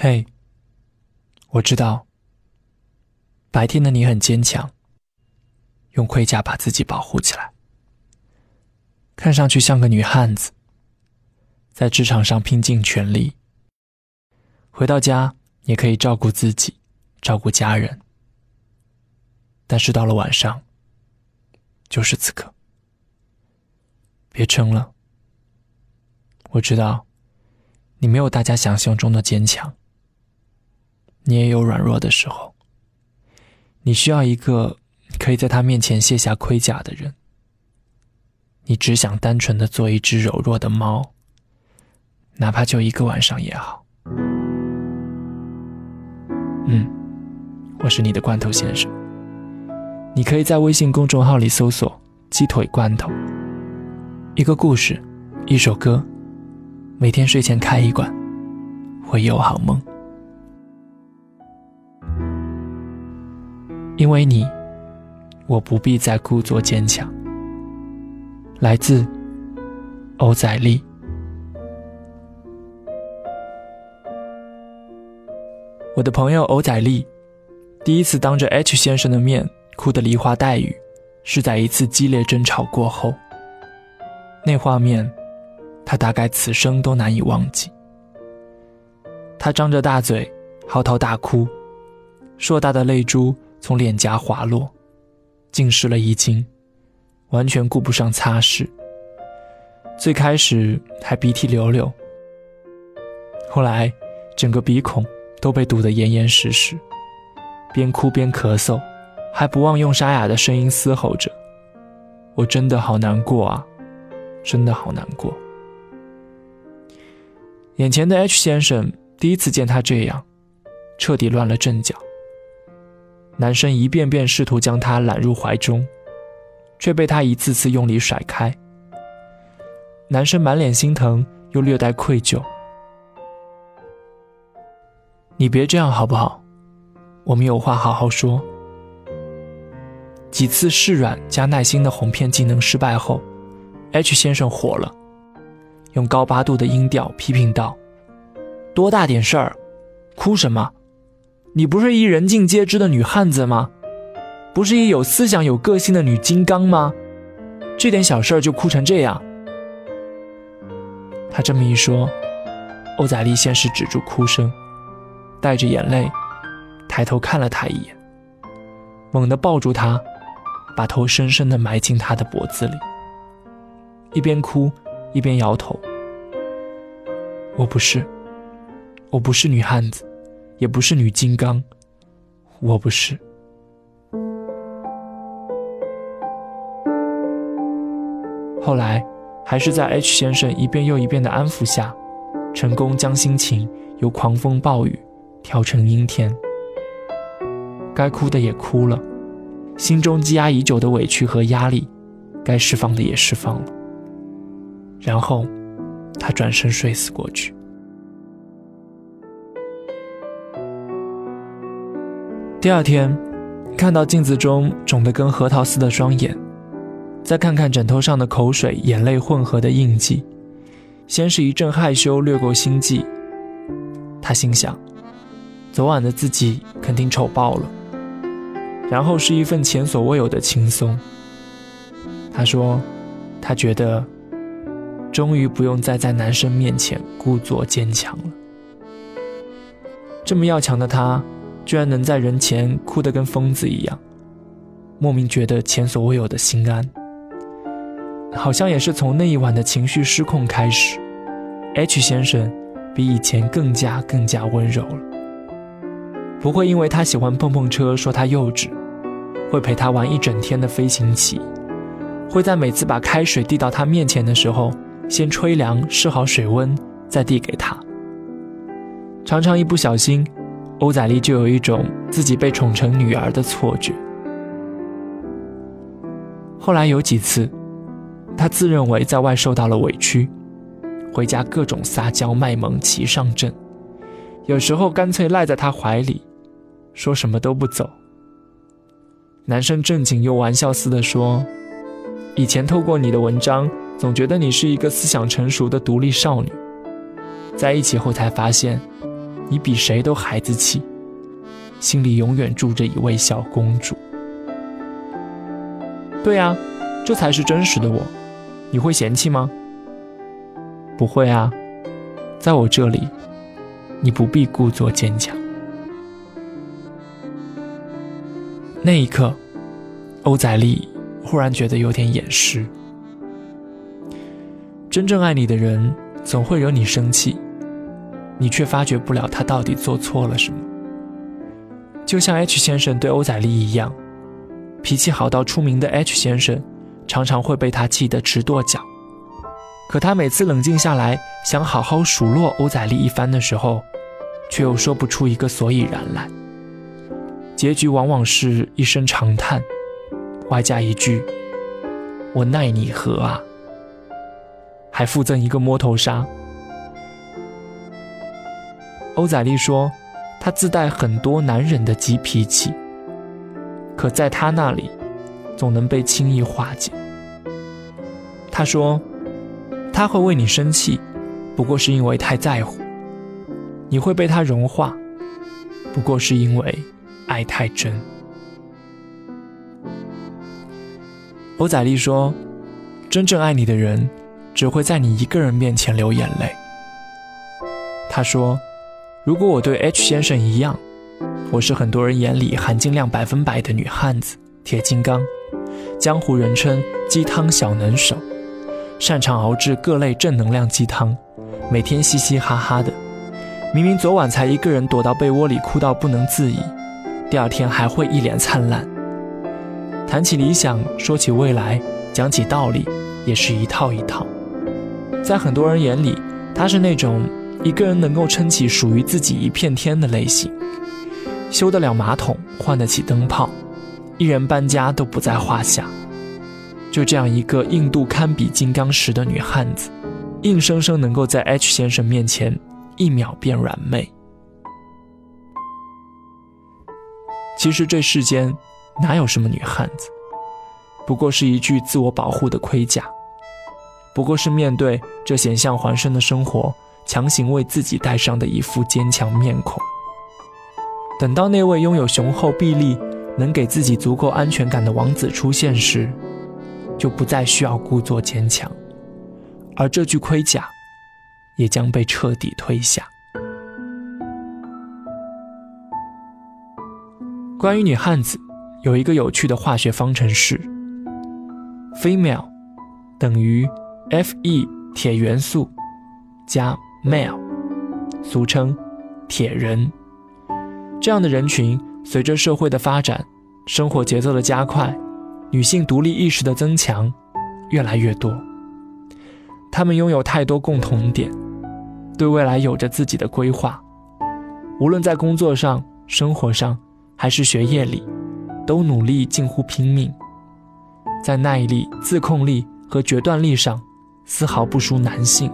嘿，我知道，白天的你很坚强，用盔甲把自己保护起来，看上去像个女汉子，在职场上拼尽全力。回到家也可以照顾自己，照顾家人。但是到了晚上，就是此刻，别撑了。我知道，你没有大家想象中的坚强。你也有软弱的时候，你需要一个可以在他面前卸下盔甲的人。你只想单纯的做一只柔弱的猫，哪怕就一个晚上也好。嗯，我是你的罐头先生。你可以在微信公众号里搜索“鸡腿罐头”，一个故事，一首歌，每天睡前开一罐，会有好梦。因为你，我不必再故作坚强。来自欧仔丽。我的朋友欧仔丽，第一次当着 H 先生的面哭得梨花带雨，是在一次激烈争吵过后。那画面，他大概此生都难以忘记。他张着大嘴，嚎啕大哭，硕大的泪珠。从脸颊滑落，浸湿了衣襟，完全顾不上擦拭。最开始还鼻涕流流，后来整个鼻孔都被堵得严严实实，边哭边咳嗽，还不忘用沙哑的声音嘶吼着：“我真的好难过啊，真的好难过。”眼前的 H 先生第一次见他这样，彻底乱了阵脚。男生一遍遍试图将她揽入怀中，却被她一次次用力甩开。男生满脸心疼，又略带愧疚：“你别这样好不好？我们有话好好说。”几次示软加耐心的哄骗技能失败后，H 先生火了，用高八度的音调批评道：“多大点事儿，哭什么？”你不是一人尽皆知的女汉子吗？不是一有思想、有个性的女金刚吗？这点小事儿就哭成这样？他这么一说，欧仔丽先是止住哭声，带着眼泪抬头看了他一眼，猛地抱住他，把头深深地埋进他的脖子里，一边哭一边摇头：“我不是，我不是女汉子。”也不是女金刚，我不是。后来，还是在 H 先生一遍又一遍的安抚下，成功将心情由狂风暴雨调成阴天。该哭的也哭了，心中积压已久的委屈和压力，该释放的也释放了。然后，他转身睡死过去。第二天，看到镜子中肿得跟核桃似的双眼，再看看枕头上的口水、眼泪混合的印记，先是一阵害羞掠过心悸。他心想，昨晚的自己肯定丑爆了。然后是一份前所未有的轻松。他说，他觉得，终于不用再在男生面前故作坚强了。这么要强的他。居然能在人前哭得跟疯子一样，莫名觉得前所未有的心安。好像也是从那一晚的情绪失控开始，H 先生比以前更加更加温柔了。不会因为他喜欢碰碰车说他幼稚，会陪他玩一整天的飞行棋，会在每次把开水递到他面前的时候，先吹凉试好水温再递给他。常常一不小心。欧仔丽就有一种自己被宠成女儿的错觉。后来有几次，他自认为在外受到了委屈，回家各种撒娇卖萌齐上阵，有时候干脆赖在他怀里，说什么都不走。男生正经又玩笑似的说：“以前透过你的文章，总觉得你是一个思想成熟的独立少女，在一起后才发现。”你比谁都孩子气，心里永远住着一位小公主。对呀，这才是真实的我，你会嫌弃吗？不会啊，在我这里，你不必故作坚强。那一刻，欧宰丽忽然觉得有点掩饰。真正爱你的人总会惹你生气，你却发觉不了他到底做错了什么。就像 H 先生对欧宰丽一样，脾气好到出名的 H 先生，常常会被他气得直跺脚。可他每次冷静下来，想好好数落欧宰丽一番的时候，却又说不出一个所以然来。结局往往是一声长叹，外加一句“我奈你何啊”，还附赠一个摸头杀。欧宰丽说，他自带很多男人的急脾气，可在他那里，总能被轻易化解。他说。他会为你生气，不过是因为太在乎；你会被他融化，不过是因为爱太真。欧宰丽说：“真正爱你的人，只会在你一个人面前流眼泪。”他说：“如果我对 H 先生一样，我是很多人眼里含金量百分百的女汉子，铁金刚，江湖人称鸡汤小能手。”擅长熬制各类正能量鸡汤，每天嘻嘻哈哈的。明明昨晚才一个人躲到被窝里哭到不能自已，第二天还会一脸灿烂。谈起理想，说起未来，讲起道理，也是一套一套。在很多人眼里，他是那种一个人能够撑起属于自己一片天的类型，修得了马桶，换得起灯泡，一人搬家都不在话下。就这样一个硬度堪比金刚石的女汉子，硬生生能够在 H 先生面前一秒变软妹。其实这世间哪有什么女汉子，不过是一具自我保护的盔甲，不过是面对这险象环生的生活，强行为自己戴上的一副坚强面孔。等到那位拥有雄厚臂力、能给自己足够安全感的王子出现时，就不再需要故作坚强，而这具盔甲也将被彻底推下。关于女汉子，有一个有趣的化学方程式：female 等于 Fe 铁元素加 male，俗称铁人。这样的人群，随着社会的发展，生活节奏的加快。女性独立意识的增强越来越多，她们拥有太多共同点，对未来有着自己的规划，无论在工作上、生活上，还是学业里，都努力近乎拼命，在耐力、自控力和决断力上丝毫不输男性。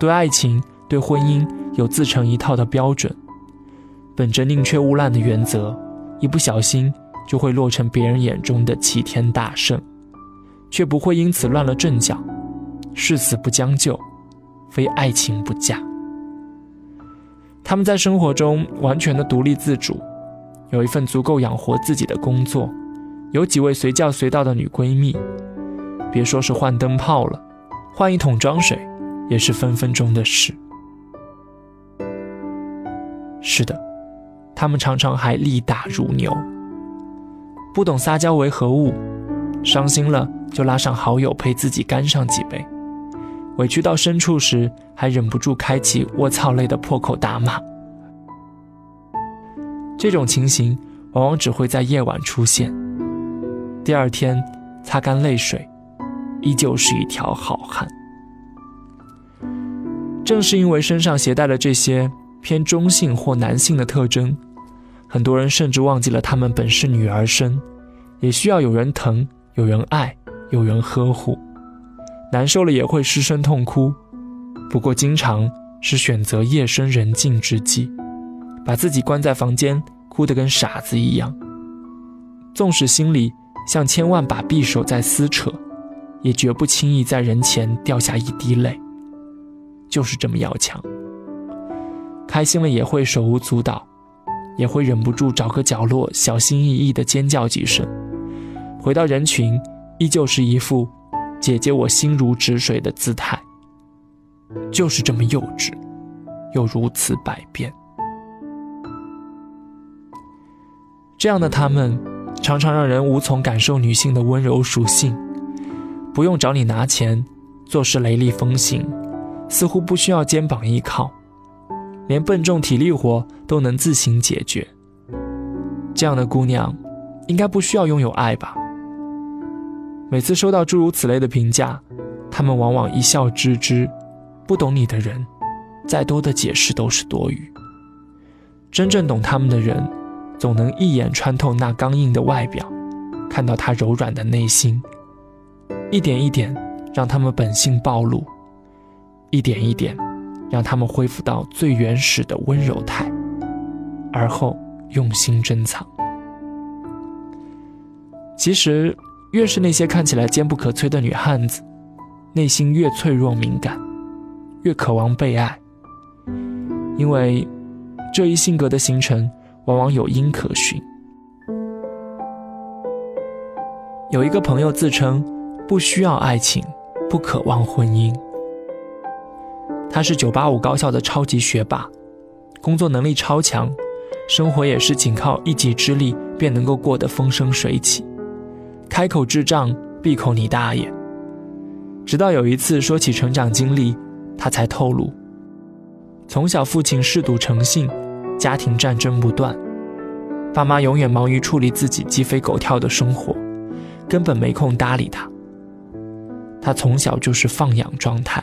对爱情、对婚姻有自成一套的标准，本着宁缺毋滥的原则，一不小心。就会落成别人眼中的齐天大圣，却不会因此乱了阵脚，誓死不将就，非爱情不嫁。他们在生活中完全的独立自主，有一份足够养活自己的工作，有几位随叫随到的女闺蜜，别说是换灯泡了，换一桶装水也是分分钟的事。是的，他们常常还力大如牛。不懂撒娇为何物，伤心了就拉上好友陪自己干上几杯，委屈到深处时还忍不住开启“卧槽类”的破口大骂。这种情形往往只会在夜晚出现，第二天擦干泪水，依旧是一条好汉。正是因为身上携带了这些偏中性或男性的特征。很多人甚至忘记了，他们本是女儿身，也需要有人疼、有人爱、有人呵护。难受了也会失声痛哭，不过经常是选择夜深人静之际，把自己关在房间，哭得跟傻子一样。纵使心里像千万把匕首在撕扯，也绝不轻易在人前掉下一滴泪。就是这么要强。开心了也会手舞足蹈，也会忍不住找个角落小心翼翼地尖叫几声。回到人群，依旧是一副“姐姐我心如止水”的姿态，就是这么幼稚，又如此百变。这样的他们，常常让人无从感受女性的温柔属性。不用找你拿钱，做事雷厉风行，似乎不需要肩膀依靠。连笨重体力活都能自行解决，这样的姑娘，应该不需要拥有爱吧？每次收到诸如此类的评价，他们往往一笑置之。不懂你的人，再多的解释都是多余。真正懂他们的人，总能一眼穿透那刚硬的外表，看到他柔软的内心，一点一点让他们本性暴露，一点一点。让他们恢复到最原始的温柔态，而后用心珍藏。其实，越是那些看起来坚不可摧的女汉子，内心越脆弱敏感，越渴望被爱。因为这一性格的形成，往往有因可循。有一个朋友自称不需要爱情，不渴望婚姻。他是985高校的超级学霸，工作能力超强，生活也是仅靠一己之力便能够过得风生水起。开口智障，闭口你大爷。直到有一次说起成长经历，他才透露：从小父亲嗜赌成性，家庭战争不断，爸妈永远忙于处理自己鸡飞狗跳的生活，根本没空搭理他。他从小就是放养状态。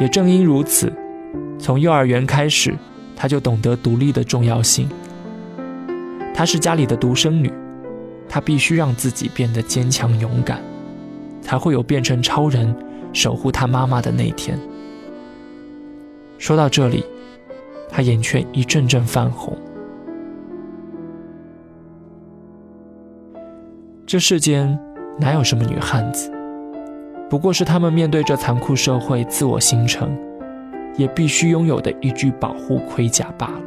也正因如此，从幼儿园开始，她就懂得独立的重要性。她是家里的独生女，她必须让自己变得坚强勇敢，才会有变成超人守护她妈妈的那天。说到这里，她眼圈一阵阵泛红。这世间哪有什么女汉子？不过是他们面对这残酷社会自我形成，也必须拥有的一具保护盔甲罢了。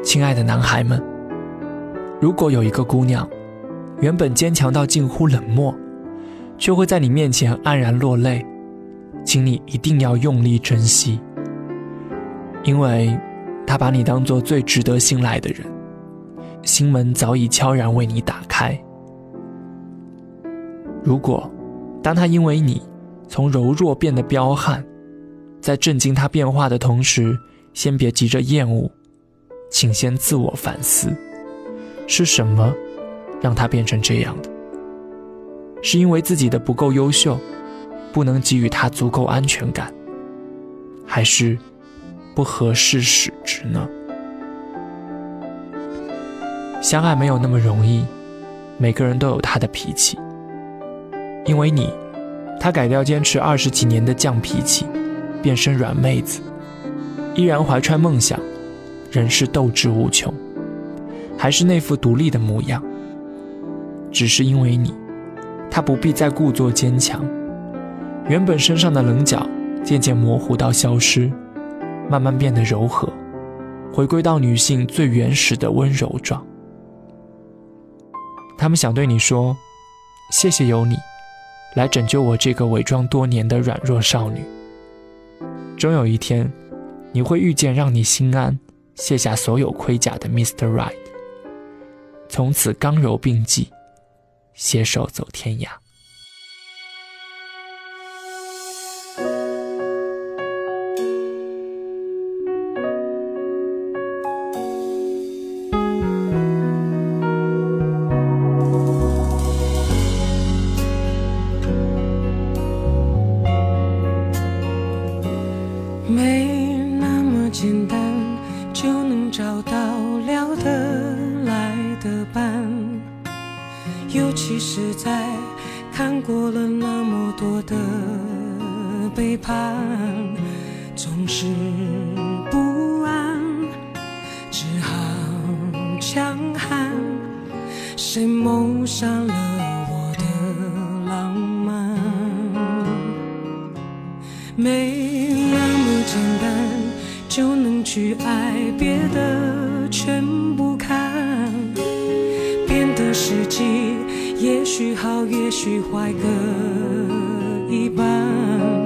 亲爱的男孩们，如果有一个姑娘，原本坚强到近乎冷漠，却会在你面前黯然落泪，请你一定要用力珍惜，因为她把你当做最值得信赖的人，心门早已悄然为你打开。如果，当他因为你从柔弱变得彪悍，在震惊他变化的同时，先别急着厌恶，请先自我反思，是什么让他变成这样的？是因为自己的不够优秀，不能给予他足够安全感，还是不合适使之呢？相爱没有那么容易，每个人都有他的脾气。因为你，他改掉坚持二十几年的犟脾气，变身软妹子，依然怀揣梦想，仍是斗志无穷，还是那副独立的模样。只是因为你，他不必再故作坚强，原本身上的棱角渐渐模糊到消失，慢慢变得柔和，回归到女性最原始的温柔状。他们想对你说：谢谢有你。来拯救我这个伪装多年的软弱少女。终有一天，你会遇见让你心安、卸下所有盔甲的 Mr. Right，从此刚柔并济，携手走天涯。看总是不安只好强悍谁谋杀了我的浪漫没那么简单就能去爱别的全不看变得实际也许好也许坏各一半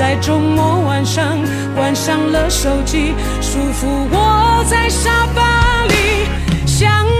在周末晚上，关上了手机，舒服窝在沙发里，想。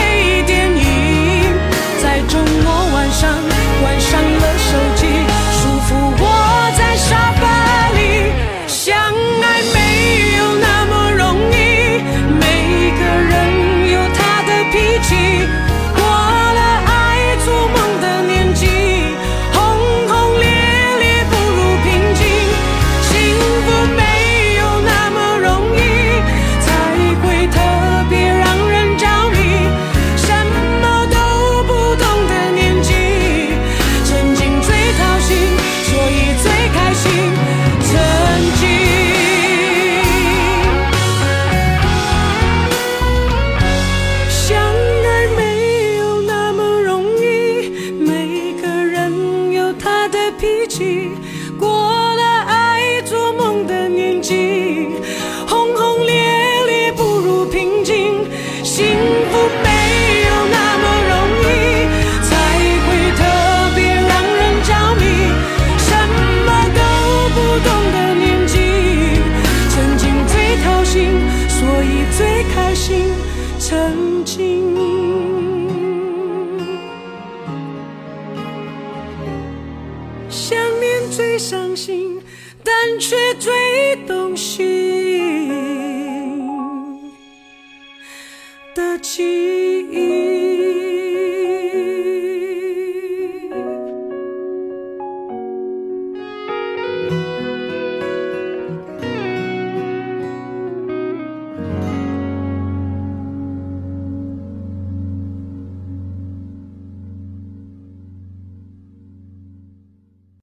但却最动心的情。